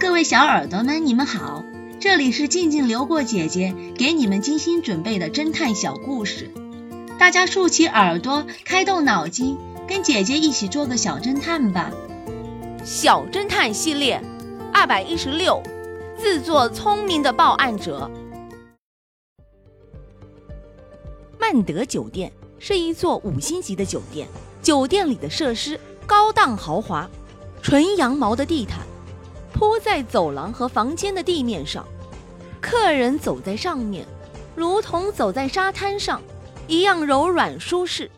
各位小耳朵们，你们好，这里是静静流过姐姐给你们精心准备的侦探小故事，大家竖起耳朵，开动脑筋，跟姐姐一起做个小侦探吧。小侦探系列二百一十六，自作聪明的报案者。曼德酒店是一座五星级的酒店，酒店里的设施高档豪华，纯羊毛的地毯铺在走廊和房间的地面上，客人走在上面，如同走在沙滩上一样柔软舒适。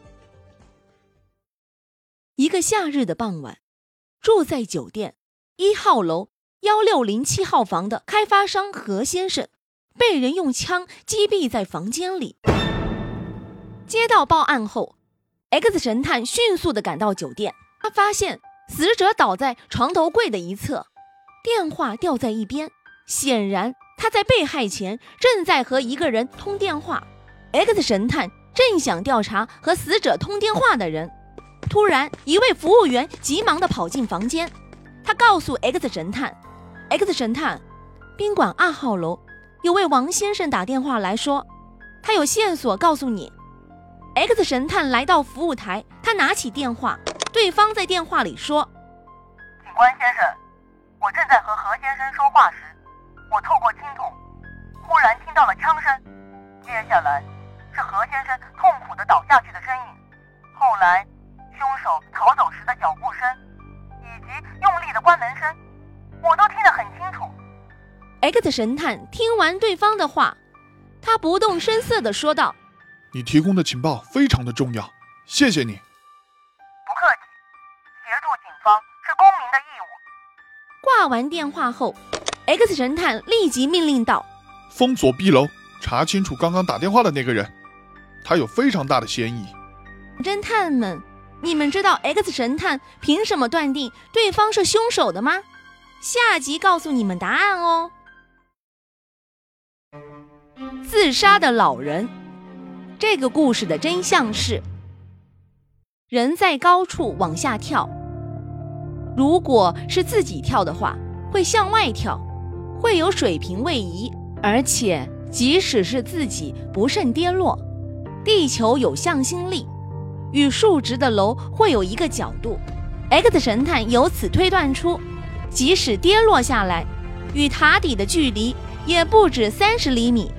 一个夏日的傍晚，住在酒店一号楼幺六零七号房的开发商何先生被人用枪击毙在房间里。接到报案后，X 神探迅速地赶到酒店。他发现死者倒在床头柜的一侧，电话掉在一边。显然，他在被害前正在和一个人通电话。X 神探正想调查和死者通电话的人，突然，一位服务员急忙地跑进房间。他告诉 X 神探：“X 神探，宾馆二号楼有位王先生打电话来说，他有线索告诉你。” X 神探来到服务台，他拿起电话，对方在电话里说：“警官先生，先生说话时，我透过听筒，忽然听到了枪声，接下来是何先生痛苦的倒下去的身影，后来凶手逃走时的脚步声，以及用力的关门声，我都听得很清楚。”X 神探听完对方的话，他不动声色地说道。你提供的情报非常的重要，谢谢你。挂完电话后，X 神探立即命令道：“封锁 B 楼，查清楚刚刚打电话的那个人，他有非常大的嫌疑。”侦探们，你们知道 X 神探凭什么断定对方是凶手的吗？下集告诉你们答案哦。自杀的老人。这个故事的真相是：人在高处往下跳，如果是自己跳的话，会向外跳，会有水平位移，而且即使是自己不慎跌落，地球有向心力，与竖直的楼会有一个角度。X 神探由此推断出，即使跌落下来，与塔底的距离也不止三十厘米。